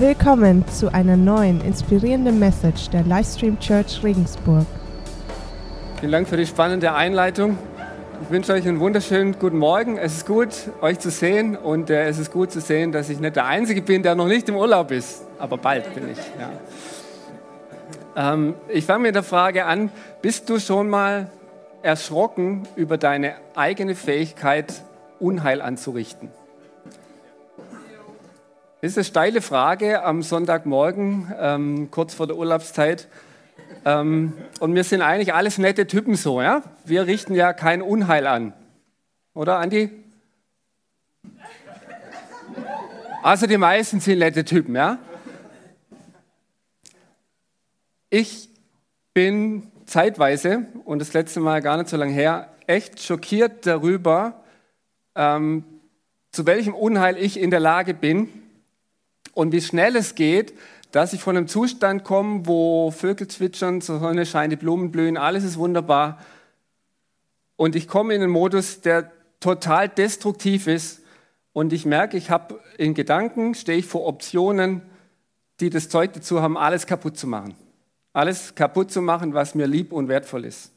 Willkommen zu einer neuen inspirierenden Message der Livestream Church Regensburg. Vielen Dank für die spannende Einleitung. Ich wünsche euch einen wunderschönen guten Morgen. Es ist gut, euch zu sehen und äh, es ist gut zu sehen, dass ich nicht der Einzige bin, der noch nicht im Urlaub ist, aber bald bin ich. Ja. Ähm, ich fange mit der Frage an, bist du schon mal erschrocken über deine eigene Fähigkeit, Unheil anzurichten? Das ist eine steile Frage am Sonntagmorgen, ähm, kurz vor der Urlaubszeit. Ähm, und wir sind eigentlich alles nette Typen so, ja? Wir richten ja kein Unheil an. Oder, Andi? Also die meisten sind nette Typen, ja? Ich bin zeitweise, und das letzte Mal gar nicht so lange her, echt schockiert darüber, ähm, zu welchem Unheil ich in der Lage bin, und wie schnell es geht, dass ich von einem Zustand komme, wo Vögel zwitschern, die Sonne scheint, die Blumen blühen, alles ist wunderbar. Und ich komme in einen Modus, der total destruktiv ist. Und ich merke, ich habe in Gedanken, stehe ich vor Optionen, die das Zeug dazu haben, alles kaputt zu machen. Alles kaputt zu machen, was mir lieb und wertvoll ist.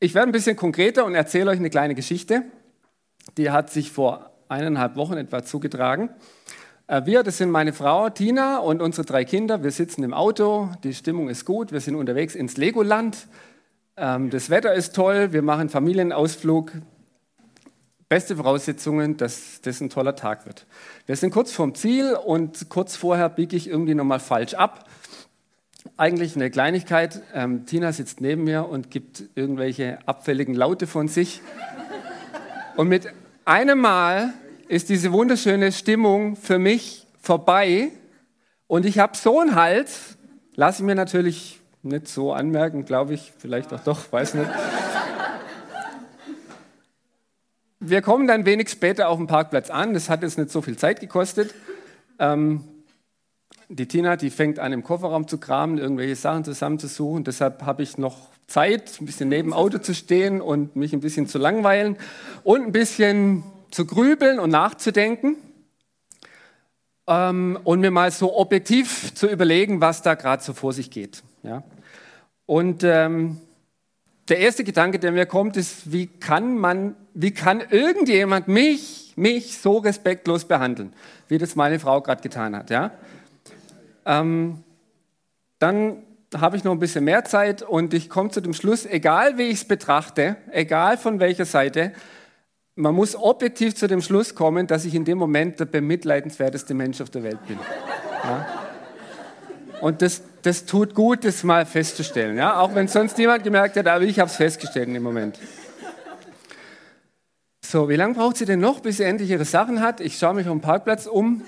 Ich werde ein bisschen konkreter und erzähle euch eine kleine Geschichte. Die hat sich vor eineinhalb Wochen etwa zugetragen. Äh, wir, das sind meine Frau Tina und unsere drei Kinder. Wir sitzen im Auto, die Stimmung ist gut, wir sind unterwegs ins Legoland. Ähm, das Wetter ist toll, wir machen Familienausflug. Beste Voraussetzungen, dass das ein toller Tag wird. Wir sind kurz vorm Ziel und kurz vorher biege ich irgendwie nochmal falsch ab. Eigentlich eine Kleinigkeit. Ähm, Tina sitzt neben mir und gibt irgendwelche abfälligen Laute von sich. Und mit einem Mal ist diese wunderschöne Stimmung für mich vorbei und ich habe so einen Hals, lasse ich mir natürlich nicht so anmerken, glaube ich, vielleicht auch doch, weiß nicht. Wir kommen dann wenig später auf dem Parkplatz an, das hat jetzt nicht so viel Zeit gekostet. Ähm, die Tina, die fängt an, im Kofferraum zu kramen, irgendwelche Sachen zusammenzusuchen. Deshalb habe ich noch Zeit, ein bisschen neben dem Auto zu stehen und mich ein bisschen zu langweilen und ein bisschen zu grübeln und nachzudenken ähm, und mir mal so objektiv zu überlegen, was da gerade so vor sich geht. Ja? Und ähm, der erste Gedanke, der mir kommt, ist, wie kann man, wie kann irgendjemand mich, mich so respektlos behandeln, wie das meine Frau gerade getan hat. Ja? Ähm, dann habe ich noch ein bisschen mehr Zeit und ich komme zu dem Schluss, egal wie ich es betrachte, egal von welcher Seite, man muss objektiv zu dem Schluss kommen, dass ich in dem Moment der bemitleidenswerteste Mensch auf der Welt bin. Ja? Und das, das tut gut, das mal festzustellen. Ja? Auch wenn sonst niemand gemerkt hat, aber ich habe es festgestellt in dem Moment. So, wie lange braucht sie denn noch, bis sie endlich ihre Sachen hat? Ich schaue mich auf dem Parkplatz um.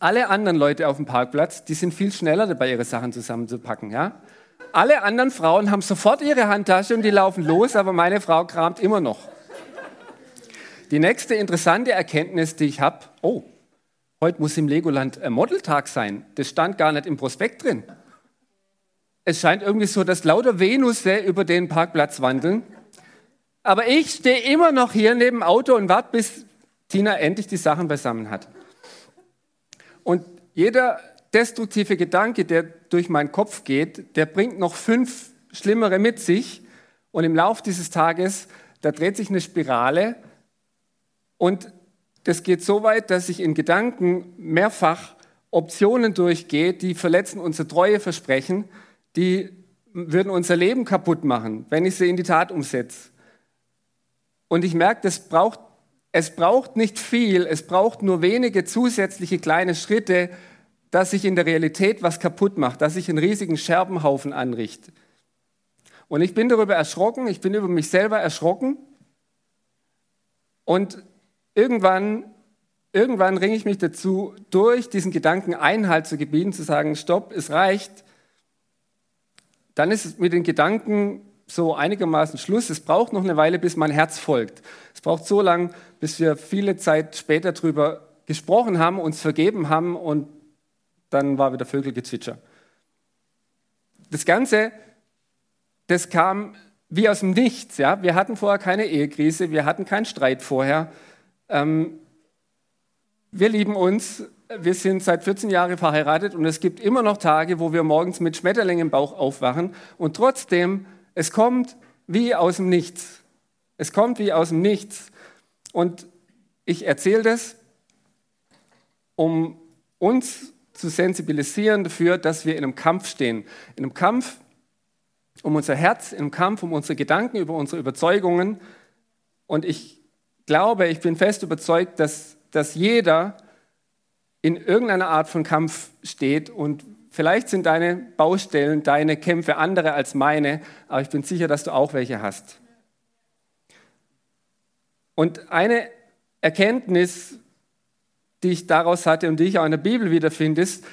Alle anderen Leute auf dem Parkplatz, die sind viel schneller dabei, ihre Sachen zusammenzupacken. Ja? Alle anderen Frauen haben sofort ihre Handtasche und die laufen los, aber meine Frau kramt immer noch. Die nächste interessante Erkenntnis, die ich habe, oh, heute muss im Legoland ein Modeltag sein. Das stand gar nicht im Prospekt drin. Es scheint irgendwie so, dass lauter Venusse über den Parkplatz wandeln. Aber ich stehe immer noch hier neben dem Auto und warte, bis Tina endlich die Sachen beisammen hat. Und jeder destruktive Gedanke, der durch meinen Kopf geht, der bringt noch fünf schlimmere mit sich. Und im Lauf dieses Tages, da dreht sich eine Spirale und das geht so weit, dass ich in Gedanken mehrfach Optionen durchgehe, die verletzen unsere Treue versprechen, die würden unser Leben kaputt machen, wenn ich sie in die Tat umsetze. Und ich merke, das braucht, es braucht nicht viel, es braucht nur wenige zusätzliche kleine Schritte, dass sich in der Realität was kaputt macht, dass sich einen riesigen Scherbenhaufen anrichte. Und ich bin darüber erschrocken, ich bin über mich selber erschrocken. Und irgendwann, irgendwann ringe ich mich dazu, durch diesen Gedanken Einhalt zu gebieten, zu sagen, stopp, es reicht. Dann ist es mit den Gedanken so einigermaßen Schluss. Es braucht noch eine Weile, bis mein Herz folgt. Es braucht so lange, bis wir viele Zeit später darüber gesprochen haben, uns vergeben haben und dann war wieder Vögelgezwitscher. Das Ganze, das kam wie aus dem Nichts. Ja? Wir hatten vorher keine Ehekrise, wir hatten keinen Streit vorher. Ähm, wir lieben uns wir sind seit 14 Jahren verheiratet und es gibt immer noch Tage, wo wir morgens mit Schmetterlingen im Bauch aufwachen und trotzdem, es kommt wie aus dem Nichts. Es kommt wie aus dem Nichts. Und ich erzähle das, um uns zu sensibilisieren dafür, dass wir in einem Kampf stehen. In einem Kampf um unser Herz, in einem Kampf um unsere Gedanken, über unsere Überzeugungen. Und ich glaube, ich bin fest überzeugt, dass, dass jeder in irgendeiner Art von Kampf steht und vielleicht sind deine Baustellen, deine Kämpfe andere als meine, aber ich bin sicher, dass du auch welche hast. Und eine Erkenntnis, die ich daraus hatte und die ich auch in der Bibel wiederfinde, ist,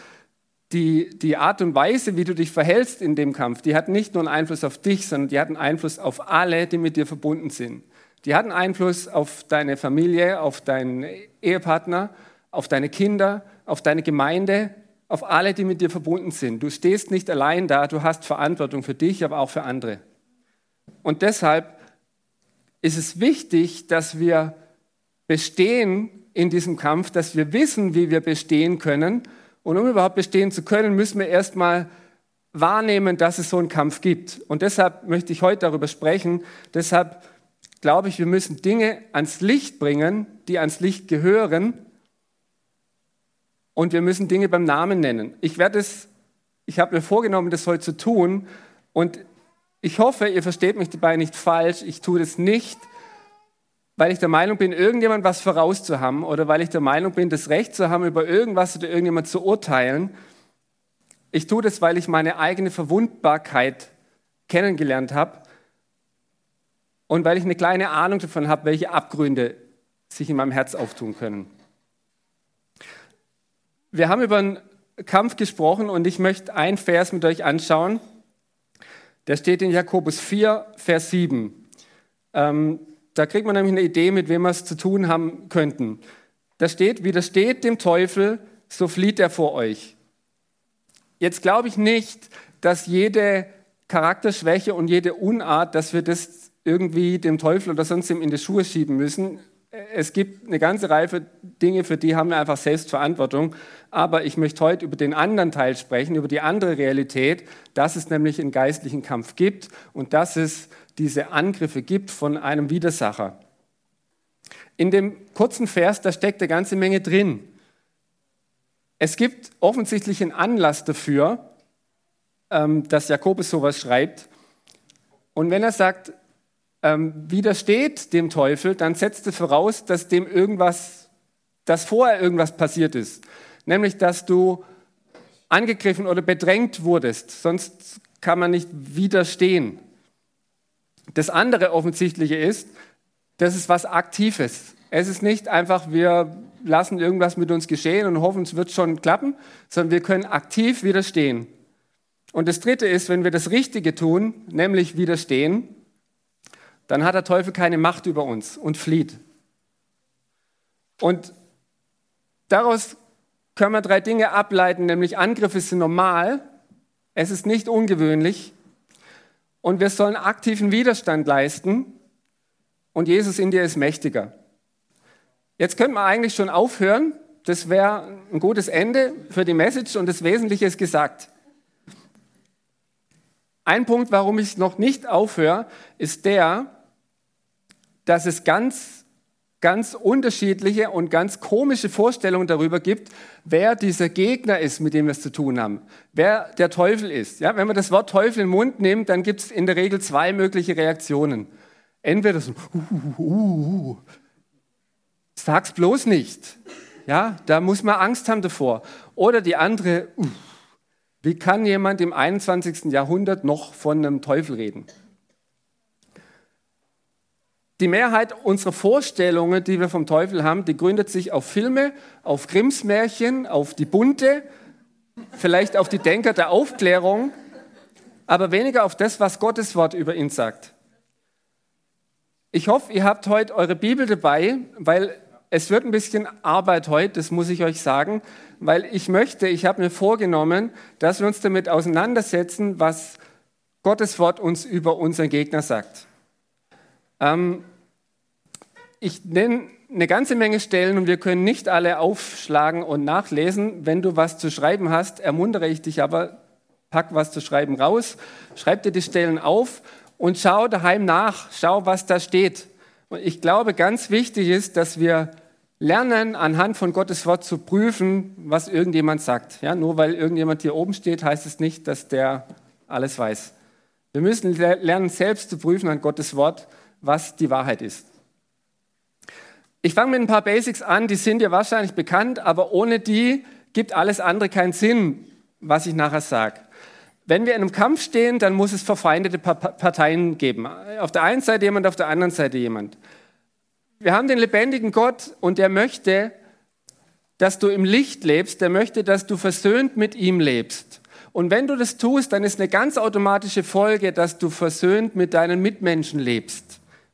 die, die Art und Weise, wie du dich verhältst in dem Kampf, die hat nicht nur einen Einfluss auf dich, sondern die hat einen Einfluss auf alle, die mit dir verbunden sind. Die hat einen Einfluss auf deine Familie, auf deinen Ehepartner, auf deine Kinder, auf deine Gemeinde, auf alle, die mit dir verbunden sind. Du stehst nicht allein da, du hast Verantwortung für dich, aber auch für andere. Und deshalb ist es wichtig, dass wir bestehen in diesem Kampf, dass wir wissen, wie wir bestehen können. Und um überhaupt bestehen zu können, müssen wir erstmal wahrnehmen, dass es so einen Kampf gibt. Und deshalb möchte ich heute darüber sprechen. Deshalb glaube ich, wir müssen Dinge ans Licht bringen, die ans Licht gehören und wir müssen Dinge beim Namen nennen. Ich werde es, ich habe mir vorgenommen, das heute zu tun und ich hoffe, ihr versteht mich dabei nicht falsch. Ich tue das nicht, weil ich der Meinung bin, irgendjemand was vorauszuhaben oder weil ich der Meinung bin, das Recht zu haben, über irgendwas oder irgendjemand zu urteilen. Ich tue das, weil ich meine eigene Verwundbarkeit kennengelernt habe und weil ich eine kleine Ahnung davon habe, welche Abgründe sich in meinem Herz auftun können. Wir haben über einen Kampf gesprochen und ich möchte einen Vers mit euch anschauen. Der steht in Jakobus 4, Vers 7. Ähm, da kriegt man nämlich eine Idee, mit wem wir es zu tun haben könnten. Da steht, widersteht dem Teufel, so flieht er vor euch. Jetzt glaube ich nicht, dass jede Charakterschwäche und jede Unart, dass wir das irgendwie dem Teufel oder sonst in die Schuhe schieben müssen es gibt eine ganze Reihe von Dinge, für die haben wir einfach Selbstverantwortung. Aber ich möchte heute über den anderen Teil sprechen, über die andere Realität, dass es nämlich einen geistlichen Kampf gibt und dass es diese Angriffe gibt von einem Widersacher. In dem kurzen Vers, da steckt eine ganze Menge drin. Es gibt offensichtlich einen Anlass dafür, ähm, dass Jakobus sowas schreibt. Und wenn er sagt, ähm, widersteht dem Teufel, dann setzt es voraus, dass dem irgendwas, dass vorher irgendwas passiert ist. Nämlich, dass du angegriffen oder bedrängt wurdest. Sonst kann man nicht widerstehen. Das andere Offensichtliche ist, das ist was Aktives. Es ist nicht einfach, wir lassen irgendwas mit uns geschehen und hoffen, es wird schon klappen, sondern wir können aktiv widerstehen. Und das Dritte ist, wenn wir das Richtige tun, nämlich widerstehen, dann hat der Teufel keine Macht über uns und flieht. Und daraus können wir drei Dinge ableiten, nämlich Angriffe sind normal, es ist nicht ungewöhnlich und wir sollen aktiven Widerstand leisten und Jesus in dir ist mächtiger. Jetzt könnte man eigentlich schon aufhören, das wäre ein gutes Ende für die Message und das Wesentliche ist gesagt. Ein Punkt, warum ich noch nicht aufhöre, ist der, dass es ganz, ganz unterschiedliche und ganz komische Vorstellungen darüber gibt, wer dieser Gegner ist, mit dem wir es zu tun haben, wer der Teufel ist. Ja, wenn man das Wort Teufel in den Mund nimmt, dann gibt es in der Regel zwei mögliche Reaktionen. Entweder so, uh, uh, uh, sag's bloß nicht. Ja, da muss man Angst haben davor. Oder die andere, uh, wie kann jemand im 21. Jahrhundert noch von einem Teufel reden? Die Mehrheit unserer Vorstellungen, die wir vom Teufel haben, die gründet sich auf Filme, auf Grimms Märchen, auf die Bunte, vielleicht auf die Denker der Aufklärung, aber weniger auf das, was Gottes Wort über ihn sagt. Ich hoffe, ihr habt heute eure Bibel dabei, weil es wird ein bisschen Arbeit heute, das muss ich euch sagen, weil ich möchte, ich habe mir vorgenommen, dass wir uns damit auseinandersetzen, was Gottes Wort uns über unseren Gegner sagt. Ähm, ich nenne eine ganze Menge Stellen und wir können nicht alle aufschlagen und nachlesen. Wenn du was zu schreiben hast, ermuntere ich dich aber, pack was zu schreiben raus, schreib dir die Stellen auf und schau daheim nach, schau, was da steht. Und ich glaube, ganz wichtig ist, dass wir lernen, anhand von Gottes Wort zu prüfen, was irgendjemand sagt. Ja, nur weil irgendjemand hier oben steht, heißt es nicht, dass der alles weiß. Wir müssen lernen, selbst zu prüfen an Gottes Wort, was die Wahrheit ist. Ich fange mit ein paar Basics an, die sind dir wahrscheinlich bekannt, aber ohne die gibt alles andere keinen Sinn, was ich nachher sage. Wenn wir in einem Kampf stehen, dann muss es verfeindete Parteien geben. Auf der einen Seite jemand, auf der anderen Seite jemand. Wir haben den lebendigen Gott und der möchte, dass du im Licht lebst, der möchte, dass du versöhnt mit ihm lebst. Und wenn du das tust, dann ist eine ganz automatische Folge, dass du versöhnt mit deinen Mitmenschen lebst.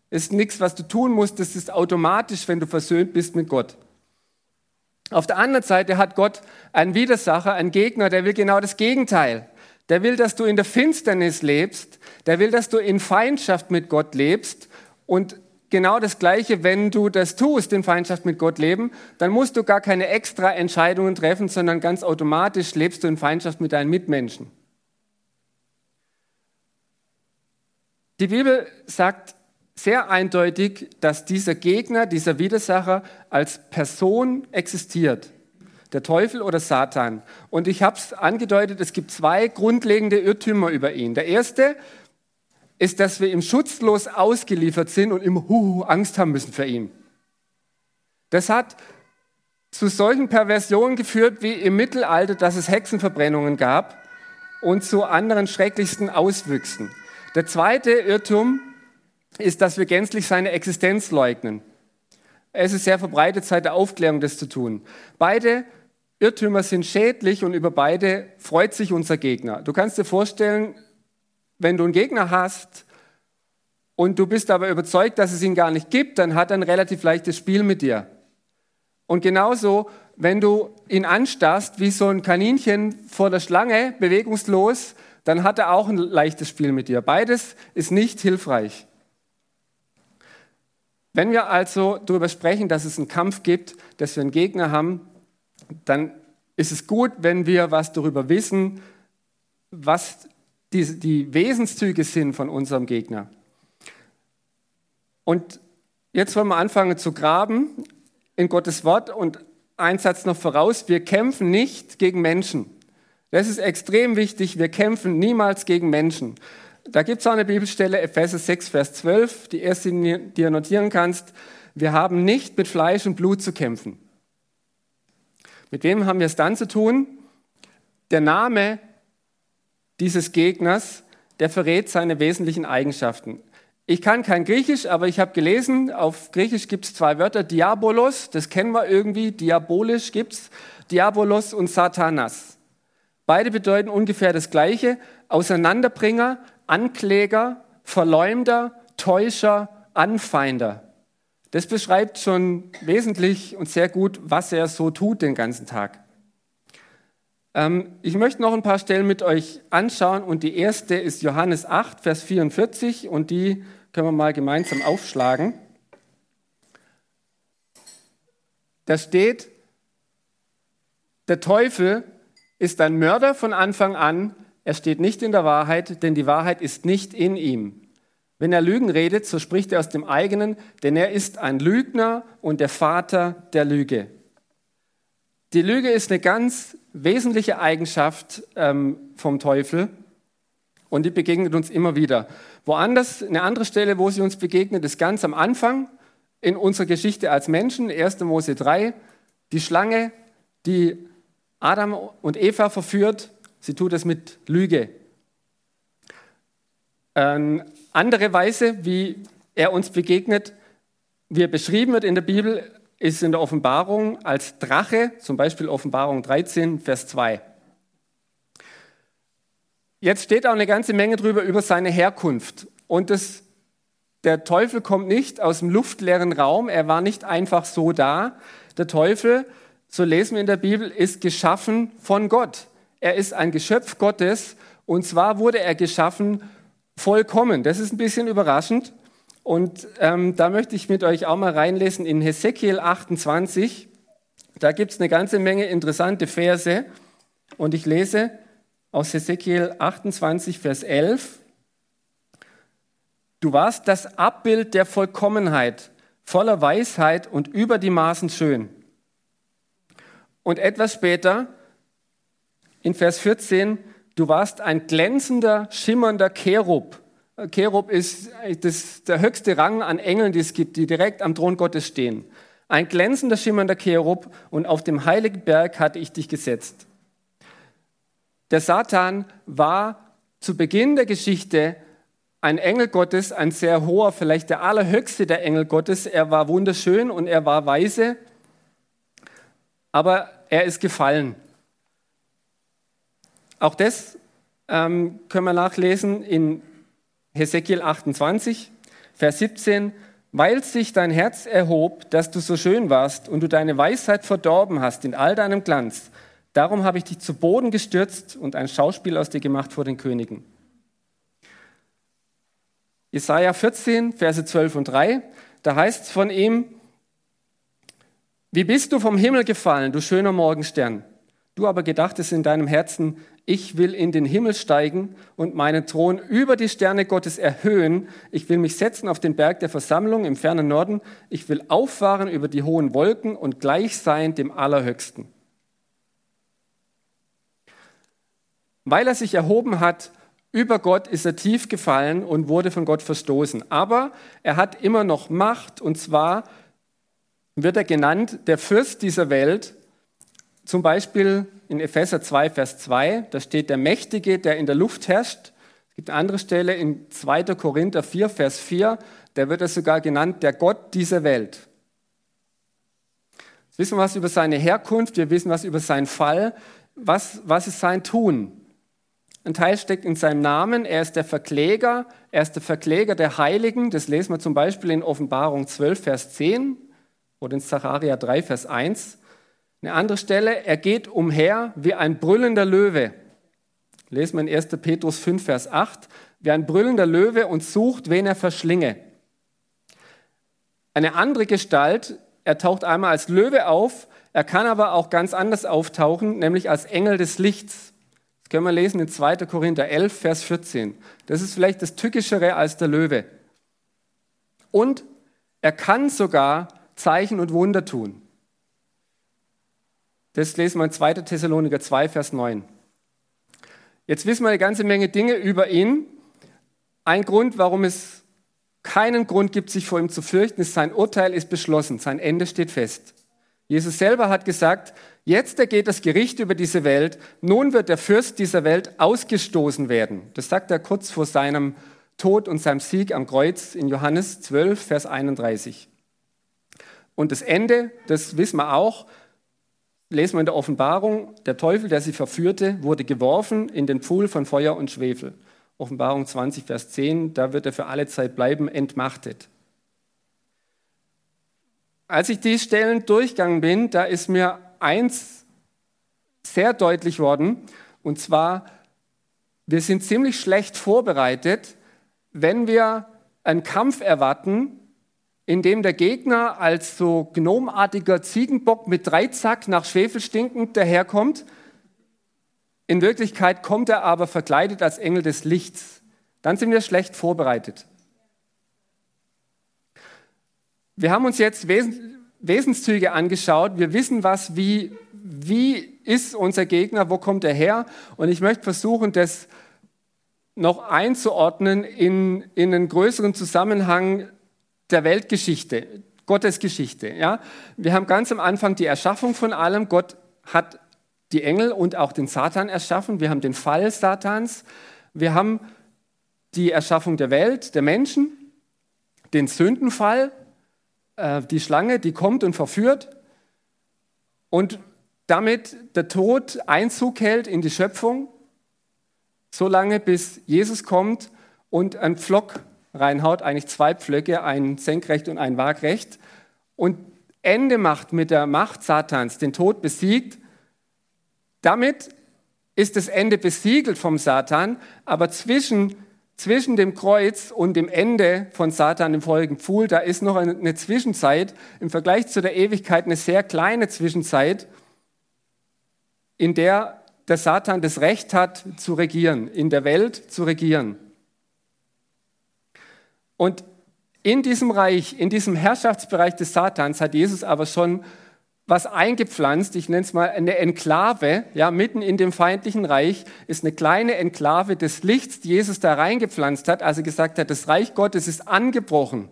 Ist nichts, was du tun musst, das ist automatisch, wenn du versöhnt bist mit Gott. Auf der anderen Seite hat Gott einen Widersacher, einen Gegner, der will genau das Gegenteil. Der will, dass du in der Finsternis lebst, der will, dass du in Feindschaft mit Gott lebst und genau das Gleiche, wenn du das tust, in Feindschaft mit Gott leben, dann musst du gar keine extra Entscheidungen treffen, sondern ganz automatisch lebst du in Feindschaft mit deinen Mitmenschen. Die Bibel sagt sehr eindeutig, dass dieser Gegner, dieser Widersacher als Person existiert. Der Teufel oder Satan. Und ich habe es angedeutet, es gibt zwei grundlegende Irrtümer über ihn. Der erste ist, dass wir ihm schutzlos ausgeliefert sind und immer Huhu, Angst haben müssen für ihn. Das hat zu solchen Perversionen geführt wie im Mittelalter, dass es Hexenverbrennungen gab und zu anderen schrecklichsten Auswüchsen. Der zweite Irrtum ist, dass wir gänzlich seine Existenz leugnen. Es ist sehr verbreitet seit der Aufklärung, das zu tun. Beide Irrtümer sind schädlich und über beide freut sich unser Gegner. Du kannst dir vorstellen, wenn du einen Gegner hast und du bist aber überzeugt, dass es ihn gar nicht gibt, dann hat er ein relativ leichtes Spiel mit dir. Und genauso, wenn du ihn anstarrst wie so ein Kaninchen vor der Schlange, bewegungslos, dann hat er auch ein leichtes Spiel mit dir. Beides ist nicht hilfreich. Wenn wir also darüber sprechen, dass es einen Kampf gibt, dass wir einen Gegner haben, dann ist es gut, wenn wir was darüber wissen, was die, die Wesenszüge sind von unserem Gegner. Und jetzt wollen wir anfangen zu graben in Gottes Wort und ein Satz noch voraus, wir kämpfen nicht gegen Menschen. Das ist extrem wichtig, wir kämpfen niemals gegen Menschen. Da gibt es auch eine Bibelstelle, Epheser 6, Vers 12, die erste, die du notieren kannst. Wir haben nicht mit Fleisch und Blut zu kämpfen. Mit wem haben wir es dann zu tun? Der Name dieses Gegners, der verrät seine wesentlichen Eigenschaften. Ich kann kein Griechisch, aber ich habe gelesen, auf Griechisch gibt es zwei Wörter, Diabolos, das kennen wir irgendwie, diabolisch gibt es, Diabolos und Satanas. Beide bedeuten ungefähr das Gleiche, Auseinanderbringer, Ankläger, Verleumder, Täuscher, Anfeinder. Das beschreibt schon wesentlich und sehr gut, was er so tut den ganzen Tag. Ähm, ich möchte noch ein paar Stellen mit euch anschauen und die erste ist Johannes 8, Vers 44 und die können wir mal gemeinsam aufschlagen. Da steht, der Teufel ist ein Mörder von Anfang an, er steht nicht in der Wahrheit, denn die Wahrheit ist nicht in ihm. Wenn er Lügen redet, so spricht er aus dem eigenen, denn er ist ein Lügner und der Vater der Lüge. Die Lüge ist eine ganz wesentliche Eigenschaft ähm, vom Teufel und die begegnet uns immer wieder. Woanders, eine andere Stelle, wo sie uns begegnet, ist ganz am Anfang in unserer Geschichte als Menschen, 1. Mose 3, die Schlange, die Adam und Eva verführt Sie tut es mit Lüge. Eine andere Weise, wie er uns begegnet, wie er beschrieben wird in der Bibel, ist in der Offenbarung als Drache, zum Beispiel Offenbarung 13, Vers 2. Jetzt steht auch eine ganze Menge drüber über seine Herkunft. Und das, der Teufel kommt nicht aus dem luftleeren Raum, er war nicht einfach so da. Der Teufel, so lesen wir in der Bibel, ist geschaffen von Gott er ist ein Geschöpf Gottes und zwar wurde er geschaffen vollkommen. Das ist ein bisschen überraschend. Und ähm, da möchte ich mit euch auch mal reinlesen in Hesekiel 28. Da gibt es eine ganze Menge interessante Verse. Und ich lese aus Hesekiel 28, Vers 11. Du warst das Abbild der Vollkommenheit, voller Weisheit und über die Maßen schön. Und etwas später, in Vers 14, du warst ein glänzender, schimmernder Cherub. Cherub ist das, der höchste Rang an Engeln, die es gibt, die direkt am Thron Gottes stehen. Ein glänzender, schimmernder Cherub und auf dem heiligen Berg hatte ich dich gesetzt. Der Satan war zu Beginn der Geschichte ein Engel Gottes, ein sehr hoher, vielleicht der allerhöchste der Engel Gottes. Er war wunderschön und er war weise, aber er ist gefallen. Auch das ähm, können wir nachlesen in Hesekiel 28, Vers 17. Weil sich dein Herz erhob, dass du so schön warst und du deine Weisheit verdorben hast in all deinem Glanz, darum habe ich dich zu Boden gestürzt und ein Schauspiel aus dir gemacht vor den Königen. Jesaja 14, Verse 12 und 3, da heißt es von ihm, wie bist du vom Himmel gefallen, du schöner Morgenstern? Du aber gedachtest in deinem Herzen, ich will in den Himmel steigen und meinen Thron über die Sterne Gottes erhöhen. Ich will mich setzen auf den Berg der Versammlung im fernen Norden. Ich will auffahren über die hohen Wolken und gleich sein dem Allerhöchsten. Weil er sich erhoben hat, über Gott ist er tief gefallen und wurde von Gott verstoßen. Aber er hat immer noch Macht und zwar wird er genannt der Fürst dieser Welt. Zum Beispiel in Epheser 2, Vers 2, da steht der Mächtige, der in der Luft herrscht. Es gibt eine andere Stelle in 2. Korinther 4, Vers 4, da wird er sogar genannt der Gott dieser Welt. Jetzt wissen wir was über seine Herkunft, wir wissen was über seinen Fall. Was, was ist sein Tun? Ein Teil steckt in seinem Namen. Er ist der Verkläger. Er ist der Verkläger der Heiligen. Das lesen wir zum Beispiel in Offenbarung 12, Vers 10 oder in Zacharia 3, Vers 1. Eine andere Stelle, er geht umher wie ein brüllender Löwe. Lesen wir in 1. Petrus 5, Vers 8. Wie ein brüllender Löwe und sucht, wen er verschlinge. Eine andere Gestalt, er taucht einmal als Löwe auf, er kann aber auch ganz anders auftauchen, nämlich als Engel des Lichts. Das können wir lesen in 2. Korinther 11, Vers 14. Das ist vielleicht das Tückischere als der Löwe. Und er kann sogar Zeichen und Wunder tun. Das lesen wir in 2. Thessaloniker 2, Vers 9. Jetzt wissen wir eine ganze Menge Dinge über ihn. Ein Grund, warum es keinen Grund gibt, sich vor ihm zu fürchten, ist, sein Urteil ist beschlossen, sein Ende steht fest. Jesus selber hat gesagt, jetzt ergeht das Gericht über diese Welt, nun wird der Fürst dieser Welt ausgestoßen werden. Das sagt er kurz vor seinem Tod und seinem Sieg am Kreuz in Johannes 12, Vers 31. Und das Ende, das wissen wir auch, lesen wir in der Offenbarung, der Teufel, der sie verführte, wurde geworfen in den Pfuhl von Feuer und Schwefel. Offenbarung 20, Vers 10, da wird er für alle Zeit bleiben, entmachtet. Als ich die Stellen durchgegangen bin, da ist mir eins sehr deutlich worden, und zwar, wir sind ziemlich schlecht vorbereitet, wenn wir einen Kampf erwarten, in dem der Gegner als so gnomartiger Ziegenbock mit Dreizack nach Schwefel stinkend daherkommt. In Wirklichkeit kommt er aber verkleidet als Engel des Lichts. Dann sind wir schlecht vorbereitet. Wir haben uns jetzt Wes Wesenszüge angeschaut. Wir wissen was, wie, wie ist unser Gegner, wo kommt er her? Und ich möchte versuchen, das noch einzuordnen in, in einen größeren Zusammenhang der Weltgeschichte, Gottes Geschichte. Ja? Wir haben ganz am Anfang die Erschaffung von allem. Gott hat die Engel und auch den Satan erschaffen. Wir haben den Fall Satans. Wir haben die Erschaffung der Welt, der Menschen, den Sündenfall, äh, die Schlange, die kommt und verführt und damit der Tod Einzug hält in die Schöpfung, solange bis Jesus kommt und ein Pflock reinhaut, eigentlich zwei Pflöcke, ein senkrecht und ein waagrecht, und Ende macht mit der Macht Satans, den Tod besiegt. Damit ist das Ende besiegelt vom Satan, aber zwischen zwischen dem Kreuz und dem Ende von Satan im vorigen Pfuhl, da ist noch eine Zwischenzeit, im Vergleich zu der Ewigkeit eine sehr kleine Zwischenzeit, in der der Satan das Recht hat zu regieren, in der Welt zu regieren. Und in diesem Reich, in diesem Herrschaftsbereich des Satans hat Jesus aber schon was eingepflanzt, ich nenne es mal eine Enklave, ja, mitten in dem feindlichen Reich ist eine kleine Enklave des Lichts, die Jesus da reingepflanzt hat, als er gesagt hat, das Reich Gottes ist angebrochen.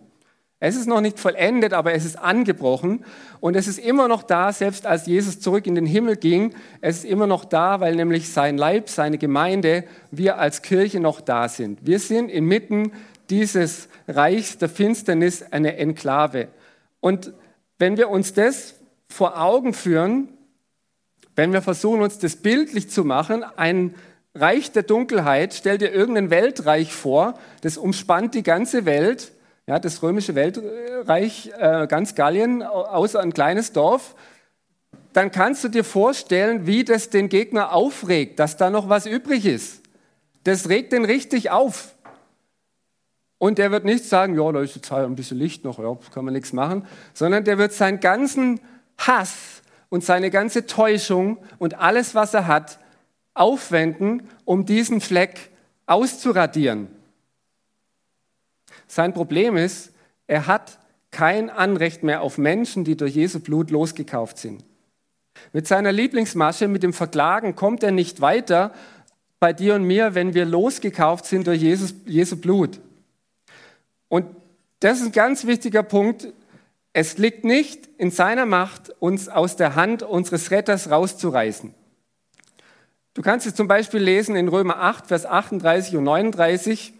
Es ist noch nicht vollendet, aber es ist angebrochen und es ist immer noch da, selbst als Jesus zurück in den Himmel ging. Es ist immer noch da, weil nämlich sein Leib, seine Gemeinde, wir als Kirche noch da sind. Wir sind inmitten dieses Reichs der Finsternis eine Enklave. Und wenn wir uns das vor Augen führen, wenn wir versuchen, uns das bildlich zu machen, ein Reich der Dunkelheit, stell dir irgendein Weltreich vor, das umspannt die ganze Welt, ja, das römische Weltreich, äh, ganz Gallien, außer ein kleines Dorf, dann kannst du dir vorstellen, wie das den Gegner aufregt, dass da noch was übrig ist. Das regt den richtig auf. Und der wird nicht sagen, ja, da ist jetzt halt ein bisschen Licht noch, ja, kann man nichts machen, sondern der wird seinen ganzen Hass und seine ganze Täuschung und alles, was er hat, aufwenden, um diesen Fleck auszuradieren. Sein Problem ist, er hat kein Anrecht mehr auf Menschen, die durch Jesu Blut losgekauft sind. Mit seiner Lieblingsmasche, mit dem Verklagen, kommt er nicht weiter bei dir und mir, wenn wir losgekauft sind durch Jesus, Jesu Blut. Und das ist ein ganz wichtiger Punkt, es liegt nicht in seiner Macht, uns aus der Hand unseres Retters rauszureißen. Du kannst es zum Beispiel lesen in Römer 8, Vers 38 und 39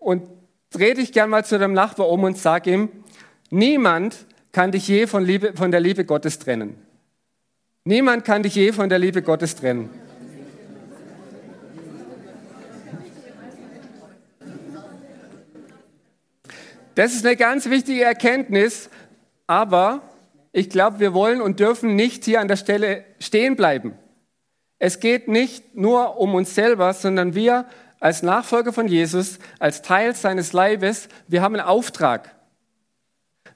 und dreh dich gern mal zu deinem Nachbar um und sag ihm, niemand kann dich je von, Liebe, von der Liebe Gottes trennen. Niemand kann dich je von der Liebe Gottes trennen. Das ist eine ganz wichtige Erkenntnis, aber ich glaube, wir wollen und dürfen nicht hier an der Stelle stehen bleiben. Es geht nicht nur um uns selber, sondern wir als Nachfolger von Jesus, als Teil seines Leibes, wir haben einen Auftrag.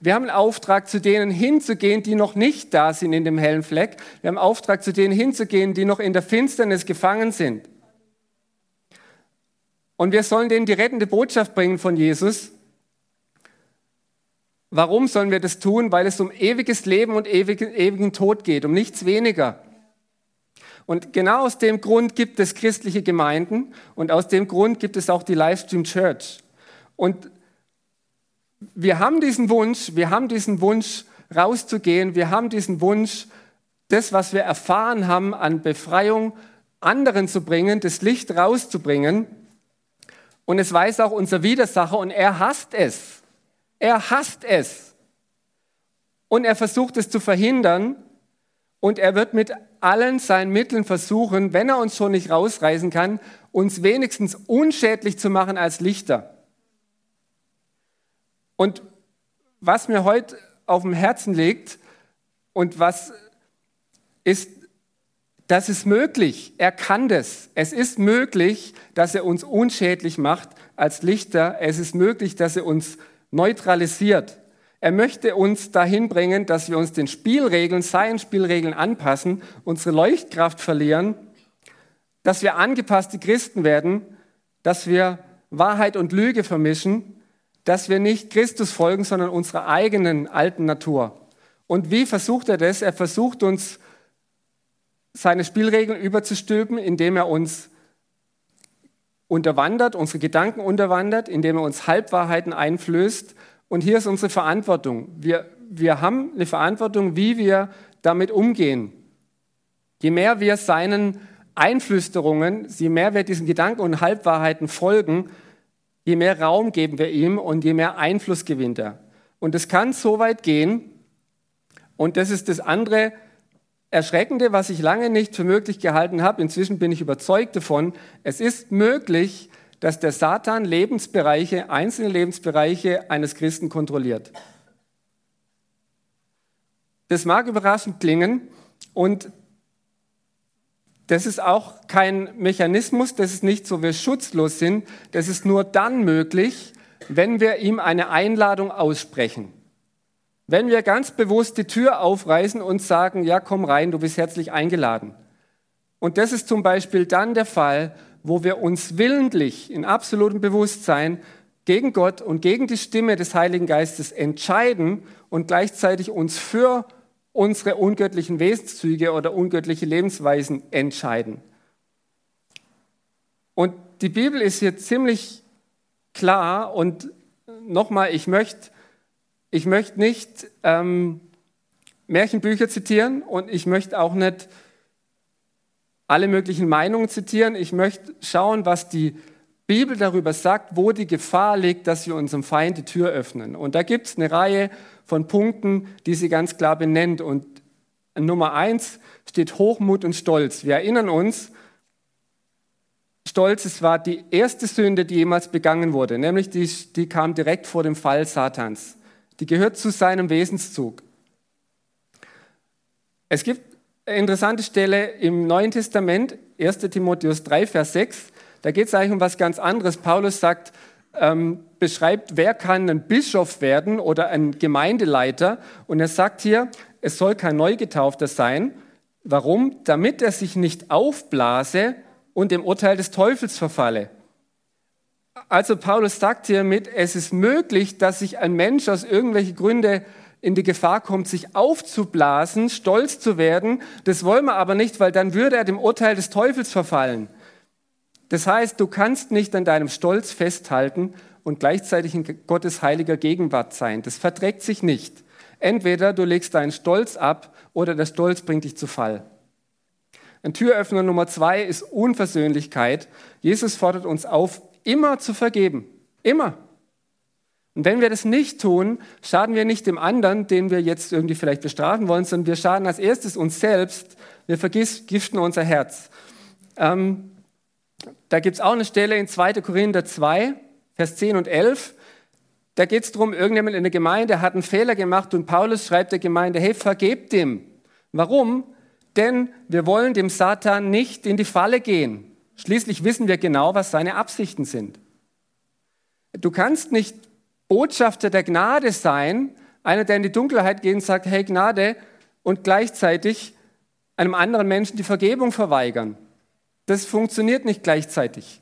Wir haben einen Auftrag, zu denen hinzugehen, die noch nicht da sind in dem hellen Fleck. Wir haben einen Auftrag, zu denen hinzugehen, die noch in der Finsternis gefangen sind. Und wir sollen denen die rettende Botschaft bringen von Jesus. Warum sollen wir das tun? Weil es um ewiges Leben und ewigen Tod geht, um nichts weniger. Und genau aus dem Grund gibt es christliche Gemeinden und aus dem Grund gibt es auch die Livestream Church. Und wir haben diesen Wunsch, wir haben diesen Wunsch rauszugehen, wir haben diesen Wunsch, das, was wir erfahren haben an Befreiung, anderen zu bringen, das Licht rauszubringen. Und es weiß auch unser Widersacher und er hasst es. Er hasst es. Und er versucht es zu verhindern. Und er wird mit allen seinen Mitteln versuchen, wenn er uns schon nicht rausreißen kann, uns wenigstens unschädlich zu machen als Lichter. Und was mir heute auf dem Herzen liegt und was ist, das ist möglich. Er kann das. Es ist möglich, dass er uns unschädlich macht als Lichter. Es ist möglich, dass er uns neutralisiert. Er möchte uns dahin bringen, dass wir uns den Spielregeln, seinen Spielregeln anpassen, unsere Leuchtkraft verlieren, dass wir angepasste Christen werden, dass wir Wahrheit und Lüge vermischen, dass wir nicht Christus folgen, sondern unserer eigenen alten Natur. Und wie versucht er das? Er versucht uns seine Spielregeln überzustülpen, indem er uns unterwandert, unsere Gedanken unterwandert, indem er uns Halbwahrheiten einflößt. Und hier ist unsere Verantwortung. Wir, wir haben eine Verantwortung, wie wir damit umgehen. Je mehr wir seinen Einflüsterungen, je mehr wir diesen Gedanken und Halbwahrheiten folgen, je mehr Raum geben wir ihm und je mehr Einfluss gewinnt er. Und es kann so weit gehen, und das ist das andere Erschreckende, was ich lange nicht für möglich gehalten habe, inzwischen bin ich überzeugt davon, es ist möglich, dass der Satan Lebensbereiche, einzelne Lebensbereiche eines Christen kontrolliert. Das mag überraschend klingen und Das ist auch kein Mechanismus, das ist nicht so, wir schutzlos sind. Das ist nur dann möglich, wenn wir ihm eine Einladung aussprechen. Wenn wir ganz bewusst die Tür aufreißen und sagen, ja, komm rein, du bist herzlich eingeladen. Und das ist zum Beispiel dann der Fall, wo wir uns willentlich in absolutem Bewusstsein gegen Gott und gegen die Stimme des Heiligen Geistes entscheiden und gleichzeitig uns für unsere ungöttlichen Wesenszüge oder ungöttliche Lebensweisen entscheiden. Und die Bibel ist hier ziemlich klar und nochmal, ich möchte ich möcht nicht ähm, Märchenbücher zitieren und ich möchte auch nicht alle möglichen Meinungen zitieren. Ich möchte schauen, was die Bibel darüber sagt, wo die Gefahr liegt, dass wir unserem Feind die Tür öffnen. Und da gibt es eine Reihe von Punkten, die sie ganz klar benennt. Und Nummer eins steht Hochmut und Stolz. Wir erinnern uns, Stolz, es war die erste Sünde, die jemals begangen wurde, nämlich die, die kam direkt vor dem Fall Satans. Die gehört zu seinem Wesenszug. Es gibt eine interessante Stelle im Neuen Testament, 1 Timotheus 3, Vers 6. Da geht es eigentlich um was ganz anderes. Paulus sagt, ähm, beschreibt, wer kann ein Bischof werden oder ein Gemeindeleiter. Und er sagt hier, es soll kein Neugetaufter sein. Warum? Damit er sich nicht aufblase und dem Urteil des Teufels verfalle. Also Paulus sagt hiermit, es ist möglich, dass sich ein Mensch aus irgendwelchen Gründen in die Gefahr kommt, sich aufzublasen, stolz zu werden. Das wollen wir aber nicht, weil dann würde er dem Urteil des Teufels verfallen. Das heißt, du kannst nicht an deinem Stolz festhalten und gleichzeitig in Gottes heiliger Gegenwart sein. Das verträgt sich nicht. Entweder du legst deinen Stolz ab oder der Stolz bringt dich zu Fall. Ein Türöffner Nummer zwei ist Unversöhnlichkeit. Jesus fordert uns auf, immer zu vergeben. Immer. Und wenn wir das nicht tun, schaden wir nicht dem anderen, den wir jetzt irgendwie vielleicht bestrafen wollen, sondern wir schaden als erstes uns selbst. Wir vergiften unser Herz. Ähm, da gibt es auch eine Stelle in 2. Korinther 2, Vers 10 und 11. Da geht es darum, irgendjemand in der Gemeinde hat einen Fehler gemacht und Paulus schreibt der Gemeinde, hey, vergebt dem. Warum? Denn wir wollen dem Satan nicht in die Falle gehen. Schließlich wissen wir genau, was seine Absichten sind. Du kannst nicht Botschafter der Gnade sein, einer, der in die Dunkelheit geht und sagt, hey Gnade, und gleichzeitig einem anderen Menschen die Vergebung verweigern. Das funktioniert nicht gleichzeitig.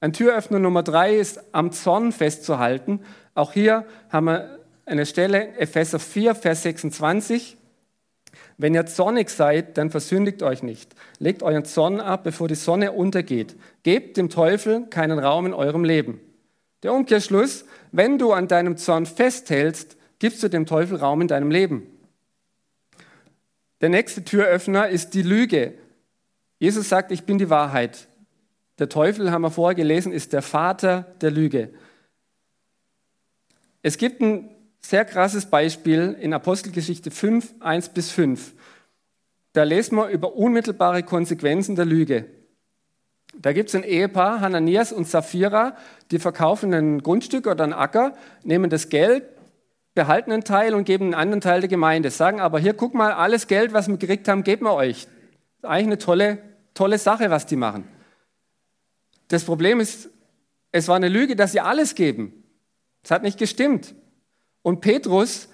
Ein Türöffner Nummer drei ist am Zorn festzuhalten. Auch hier haben wir eine Stelle, Epheser 4, Vers 26. Wenn ihr zornig seid, dann versündigt euch nicht. Legt euren Zorn ab, bevor die Sonne untergeht. Gebt dem Teufel keinen Raum in eurem Leben. Der Umkehrschluss, wenn du an deinem Zorn festhältst, gibst du dem Teufel Raum in deinem Leben. Der nächste Türöffner ist die Lüge. Jesus sagt, ich bin die Wahrheit. Der Teufel, haben wir vorher gelesen, ist der Vater der Lüge. Es gibt ein sehr krasses Beispiel in Apostelgeschichte 5, 1 bis 5. Da lesen wir über unmittelbare Konsequenzen der Lüge. Da gibt es ein Ehepaar, Hananias und Sapphira, die verkaufen ein Grundstück oder einen Acker, nehmen das Geld, behalten einen Teil und geben einen anderen Teil der Gemeinde. Sagen aber, hier, guck mal, alles Geld, was wir gekriegt haben, geben wir euch. Eigentlich eine tolle tolle Sache, was die machen. Das Problem ist, es war eine Lüge, dass sie alles geben. Es hat nicht gestimmt. Und Petrus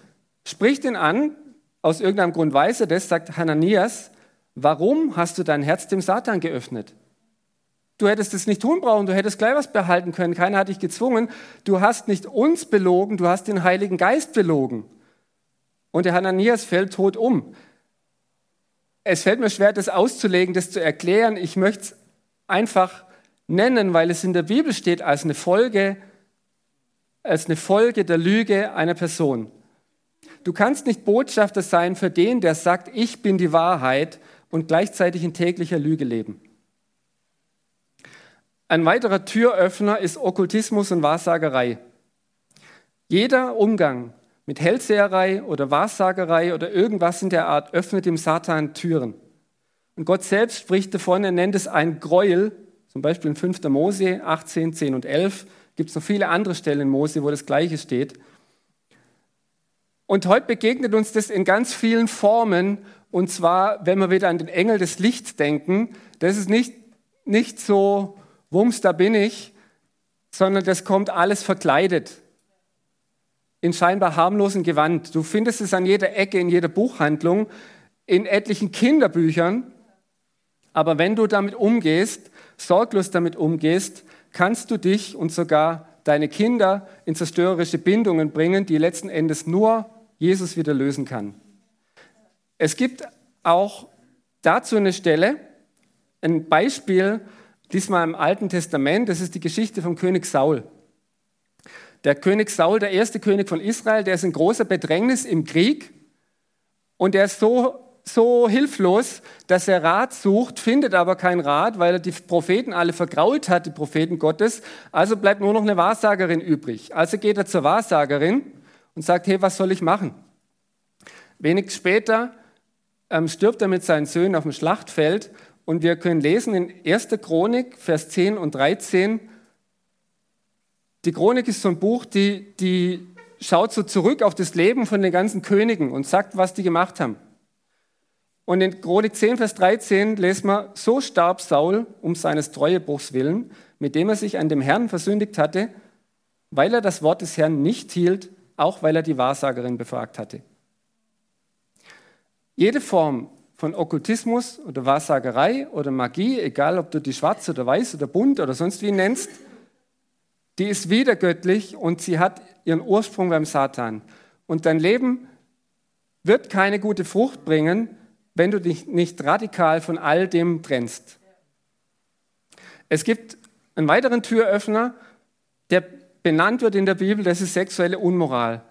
spricht ihn an, aus irgendeinem Grund weiß er das, sagt Hananias, warum hast du dein Herz dem Satan geöffnet? Du hättest es nicht tun brauchen, du hättest gleich was behalten können, keiner hat dich gezwungen. Du hast nicht uns belogen, du hast den Heiligen Geist belogen. Und der Hananias fällt tot um es fällt mir schwer, das auszulegen, das zu erklären. Ich möchte es einfach nennen, weil es in der Bibel steht als eine Folge, als eine Folge der Lüge einer Person. Du kannst nicht Botschafter sein für den, der sagt, ich bin die Wahrheit und gleichzeitig in täglicher Lüge leben. Ein weiterer Türöffner ist Okkultismus und Wahrsagerei. Jeder Umgang mit Hellseherei oder Wahrsagerei oder irgendwas in der Art öffnet dem Satan Türen. Und Gott selbst spricht davon, er nennt es ein Gräuel, zum Beispiel in 5. Mose 18, 10 und 11. Gibt es noch viele andere Stellen in Mose, wo das Gleiche steht. Und heute begegnet uns das in ganz vielen Formen Und zwar, wenn wir wieder an den Engel des Lichts denken, das ist nicht, nicht so, wumms, da bin ich, sondern das kommt alles verkleidet. In scheinbar harmlosen Gewand. Du findest es an jeder Ecke, in jeder Buchhandlung, in etlichen Kinderbüchern. Aber wenn du damit umgehst, sorglos damit umgehst, kannst du dich und sogar deine Kinder in zerstörerische Bindungen bringen, die letzten Endes nur Jesus wieder lösen kann. Es gibt auch dazu eine Stelle, ein Beispiel, diesmal im Alten Testament, das ist die Geschichte vom König Saul. Der König Saul, der erste König von Israel, der ist in großer Bedrängnis im Krieg und der ist so so hilflos, dass er Rat sucht, findet aber keinen Rat, weil er die Propheten alle vergrault hat, die Propheten Gottes. Also bleibt nur noch eine Wahrsagerin übrig. Also geht er zur Wahrsagerin und sagt, hey, was soll ich machen? Wenig später ähm, stirbt er mit seinen Söhnen auf dem Schlachtfeld und wir können lesen in 1. Chronik, Vers 10 und 13, die Chronik ist so ein Buch, die, die schaut so zurück auf das Leben von den ganzen Königen und sagt, was die gemacht haben. Und in Chronik 10, Vers 13 lesen wir, so starb Saul um seines Treuebruchs willen, mit dem er sich an dem Herrn versündigt hatte, weil er das Wort des Herrn nicht hielt, auch weil er die Wahrsagerin befragt hatte. Jede Form von Okkultismus oder Wahrsagerei oder Magie, egal ob du die schwarz oder weiß oder bunt oder sonst wie nennst, die ist wiedergöttlich und sie hat ihren Ursprung beim Satan. Und dein Leben wird keine gute Frucht bringen, wenn du dich nicht radikal von all dem trennst. Es gibt einen weiteren Türöffner, der benannt wird in der Bibel, das ist sexuelle Unmoral.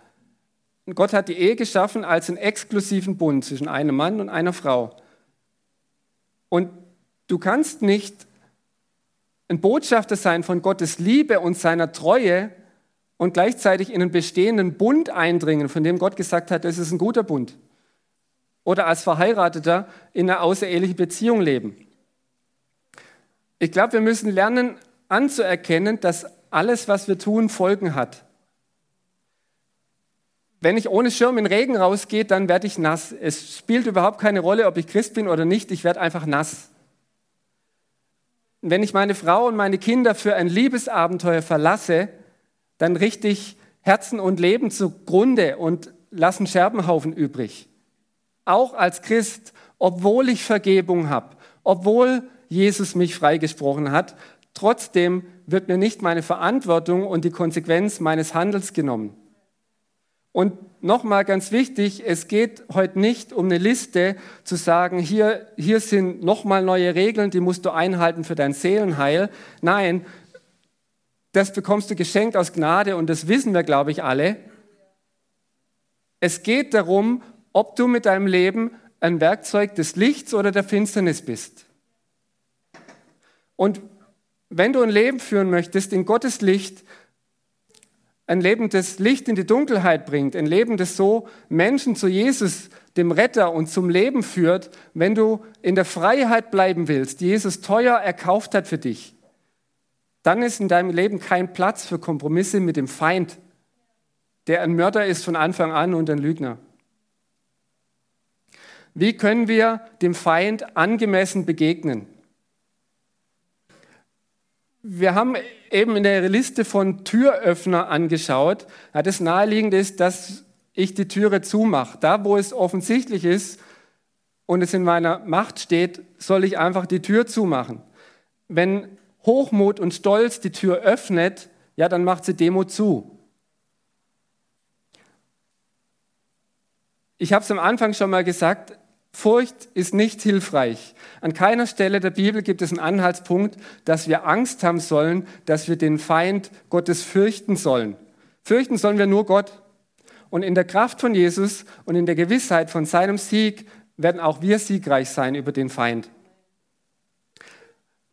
Gott hat die Ehe geschaffen als einen exklusiven Bund zwischen einem Mann und einer Frau. Und du kannst nicht ein Botschafter sein von Gottes Liebe und seiner Treue und gleichzeitig in einen bestehenden Bund eindringen, von dem Gott gesagt hat, das ist ein guter Bund oder als Verheirateter in einer außerehelichen Beziehung leben. Ich glaube, wir müssen lernen anzuerkennen, dass alles, was wir tun, Folgen hat. Wenn ich ohne Schirm in Regen rausgehe, dann werde ich nass. Es spielt überhaupt keine Rolle, ob ich Christ bin oder nicht, ich werde einfach nass. Wenn ich meine Frau und meine Kinder für ein Liebesabenteuer verlasse, dann richte ich Herzen und Leben zugrunde und lassen Scherbenhaufen übrig auch als Christ, obwohl ich Vergebung habe, obwohl Jesus mich freigesprochen hat, trotzdem wird mir nicht meine Verantwortung und die Konsequenz meines Handels genommen. Und nochmal ganz wichtig, es geht heute nicht um eine Liste zu sagen, hier, hier sind nochmal neue Regeln, die musst du einhalten für dein Seelenheil. Nein, das bekommst du geschenkt aus Gnade und das wissen wir, glaube ich, alle. Es geht darum, ob du mit deinem Leben ein Werkzeug des Lichts oder der Finsternis bist. Und wenn du ein Leben führen möchtest in Gottes Licht, ein Leben, das Licht in die Dunkelheit bringt, ein Leben, das so Menschen zu Jesus, dem Retter und zum Leben führt, wenn du in der Freiheit bleiben willst, die Jesus teuer erkauft hat für dich, dann ist in deinem Leben kein Platz für Kompromisse mit dem Feind, der ein Mörder ist von Anfang an und ein Lügner. Wie können wir dem Feind angemessen begegnen? Wir haben eben in der Liste von Türöffner angeschaut. Ja, das Naheliegende ist, dass ich die Türe zumache. Da, wo es offensichtlich ist und es in meiner Macht steht, soll ich einfach die Tür zumachen. Wenn Hochmut und Stolz die Tür öffnet, ja, dann macht sie Demo zu. Ich habe es am Anfang schon mal gesagt, Furcht ist nicht hilfreich. An keiner Stelle der Bibel gibt es einen Anhaltspunkt, dass wir Angst haben sollen, dass wir den Feind Gottes fürchten sollen. Fürchten sollen wir nur Gott. Und in der Kraft von Jesus und in der Gewissheit von seinem Sieg werden auch wir siegreich sein über den Feind.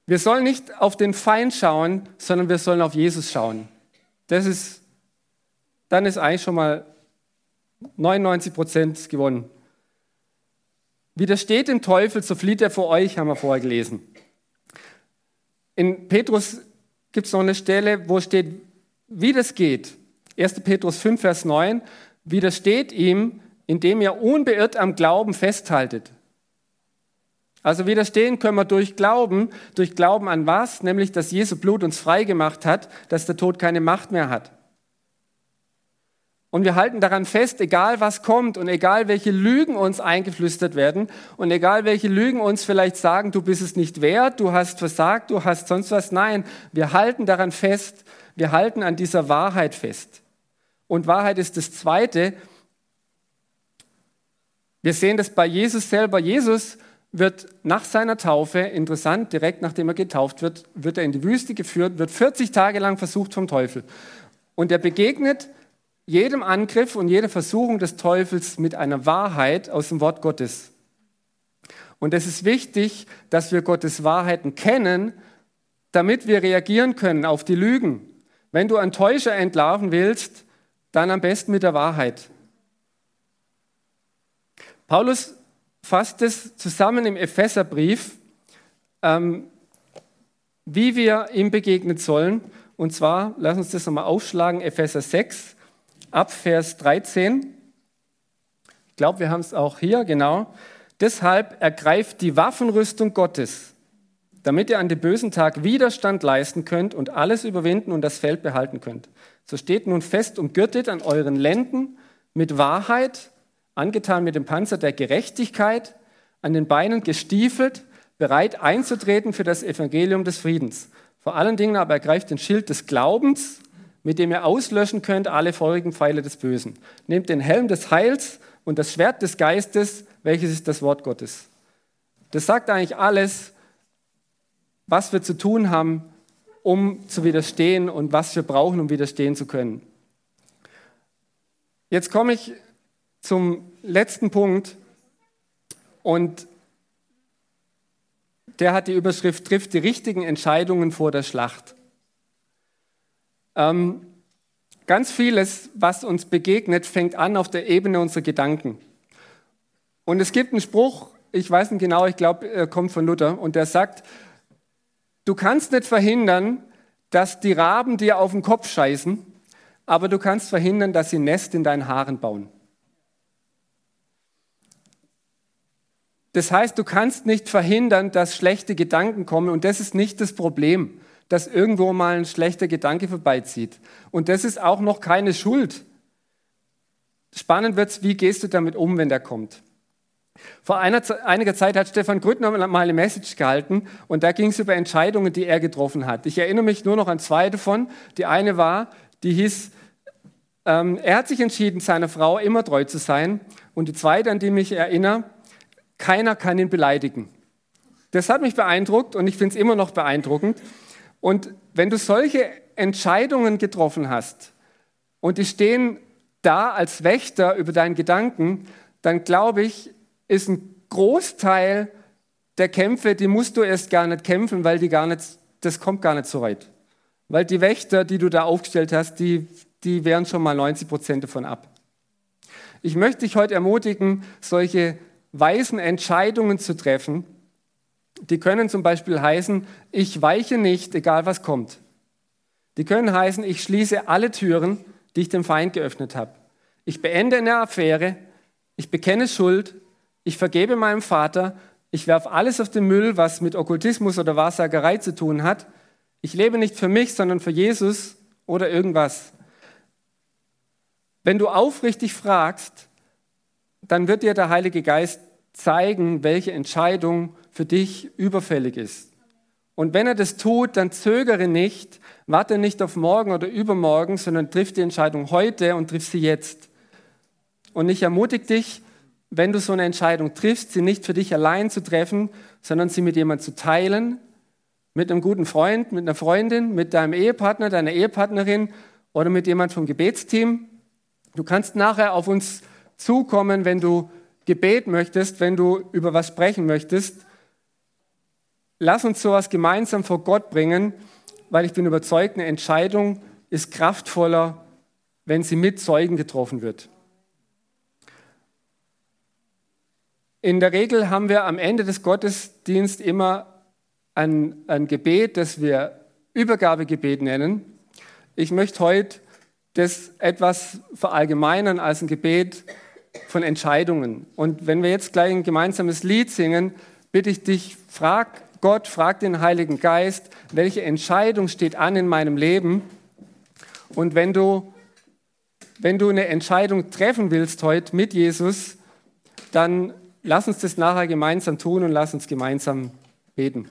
Wir sollen nicht auf den Feind schauen, sondern wir sollen auf Jesus schauen. Das ist, dann ist eigentlich schon mal 99 Prozent gewonnen. Widersteht dem Teufel, so flieht er vor euch, haben wir vorher gelesen. In Petrus gibt es noch eine Stelle, wo steht, wie das geht. 1. Petrus 5, Vers 9. Widersteht ihm, indem ihr unbeirrt am Glauben festhaltet. Also widerstehen können wir durch Glauben. Durch Glauben an was? Nämlich, dass Jesu Blut uns frei gemacht hat, dass der Tod keine Macht mehr hat. Und wir halten daran fest, egal was kommt und egal welche Lügen uns eingeflüstert werden und egal welche Lügen uns vielleicht sagen, du bist es nicht wert, du hast versagt, du hast sonst was. Nein, wir halten daran fest, wir halten an dieser Wahrheit fest. Und Wahrheit ist das Zweite. Wir sehen das bei Jesus selber. Jesus wird nach seiner Taufe, interessant, direkt nachdem er getauft wird, wird er in die Wüste geführt, wird 40 Tage lang versucht vom Teufel. Und er begegnet jedem Angriff und jeder Versuchung des Teufels mit einer Wahrheit aus dem Wort Gottes. Und es ist wichtig, dass wir Gottes Wahrheiten kennen, damit wir reagieren können auf die Lügen. Wenn du einen Täuscher entlarven willst, dann am besten mit der Wahrheit. Paulus fasst es zusammen im Epheserbrief, ähm, wie wir ihm begegnen sollen. Und zwar, lass uns das nochmal aufschlagen, Epheser 6, ab Vers 13. Ich glaube, wir haben es auch hier, genau. Deshalb ergreift die Waffenrüstung Gottes, damit ihr an dem bösen Tag Widerstand leisten könnt und alles überwinden und das Feld behalten könnt. So steht nun fest umgürtet an euren Lenden mit Wahrheit, angetan mit dem Panzer der Gerechtigkeit, an den Beinen gestiefelt, bereit einzutreten für das Evangelium des Friedens. Vor allen Dingen aber ergreift den Schild des Glaubens, mit dem ihr auslöschen könnt alle feurigen Pfeile des Bösen. Nehmt den Helm des Heils und das Schwert des Geistes, welches ist das Wort Gottes. Das sagt eigentlich alles, was wir zu tun haben, um zu widerstehen und was wir brauchen, um widerstehen zu können. Jetzt komme ich zum letzten Punkt und der hat die Überschrift, trifft die richtigen Entscheidungen vor der Schlacht. Ähm, ganz vieles, was uns begegnet, fängt an auf der Ebene unserer Gedanken. Und es gibt einen Spruch, ich weiß nicht genau, ich glaube, er kommt von Luther, und der sagt, du kannst nicht verhindern, dass die Raben dir auf den Kopf scheißen, aber du kannst verhindern, dass sie Nest in deinen Haaren bauen. Das heißt, du kannst nicht verhindern, dass schlechte Gedanken kommen und das ist nicht das Problem dass irgendwo mal ein schlechter Gedanke vorbeizieht. Und das ist auch noch keine Schuld. Spannend wird es, wie gehst du damit um, wenn der kommt. Vor einer, einiger Zeit hat Stefan Grüttner mal eine Message gehalten und da ging es über Entscheidungen, die er getroffen hat. Ich erinnere mich nur noch an zwei davon. Die eine war, die hieß, ähm, er hat sich entschieden, seiner Frau immer treu zu sein. Und die zweite, an die mich erinnere, keiner kann ihn beleidigen. Das hat mich beeindruckt und ich finde es immer noch beeindruckend. Und wenn du solche Entscheidungen getroffen hast und die stehen da als Wächter über deinen Gedanken, dann glaube ich, ist ein Großteil der Kämpfe, die musst du erst gar nicht kämpfen, weil die gar nicht, das kommt gar nicht so weit. Weil die Wächter, die du da aufgestellt hast, die, die wehren schon mal 90 Prozent davon ab. Ich möchte dich heute ermutigen, solche weisen Entscheidungen zu treffen, die können zum Beispiel heißen, ich weiche nicht, egal was kommt. Die können heißen, ich schließe alle Türen, die ich dem Feind geöffnet habe. Ich beende eine Affäre, ich bekenne Schuld, ich vergebe meinem Vater, ich werfe alles auf den Müll, was mit Okkultismus oder Wahrsagerei zu tun hat. Ich lebe nicht für mich, sondern für Jesus oder irgendwas. Wenn du aufrichtig fragst, dann wird dir der Heilige Geist zeigen, welche Entscheidung für dich überfällig ist. Und wenn er das tut, dann zögere nicht, warte nicht auf morgen oder übermorgen, sondern triff die Entscheidung heute und triff sie jetzt. Und ich ermutige dich, wenn du so eine Entscheidung triffst, sie nicht für dich allein zu treffen, sondern sie mit jemandem zu teilen, mit einem guten Freund, mit einer Freundin, mit deinem Ehepartner, deiner Ehepartnerin oder mit jemand vom Gebetsteam. Du kannst nachher auf uns zukommen, wenn du Gebet möchtest, wenn du über was sprechen möchtest lass uns sowas gemeinsam vor Gott bringen, weil ich bin überzeugt, eine Entscheidung ist kraftvoller, wenn sie mit Zeugen getroffen wird. In der Regel haben wir am Ende des Gottesdienstes immer ein, ein Gebet, das wir Übergabegebet nennen. Ich möchte heute das etwas verallgemeinern als ein Gebet von Entscheidungen. Und wenn wir jetzt gleich ein gemeinsames Lied singen, bitte ich dich, frag Gott, frag den Heiligen Geist, welche Entscheidung steht an in meinem Leben. Und wenn du, wenn du eine Entscheidung treffen willst heute mit Jesus, dann lass uns das nachher gemeinsam tun und lass uns gemeinsam beten.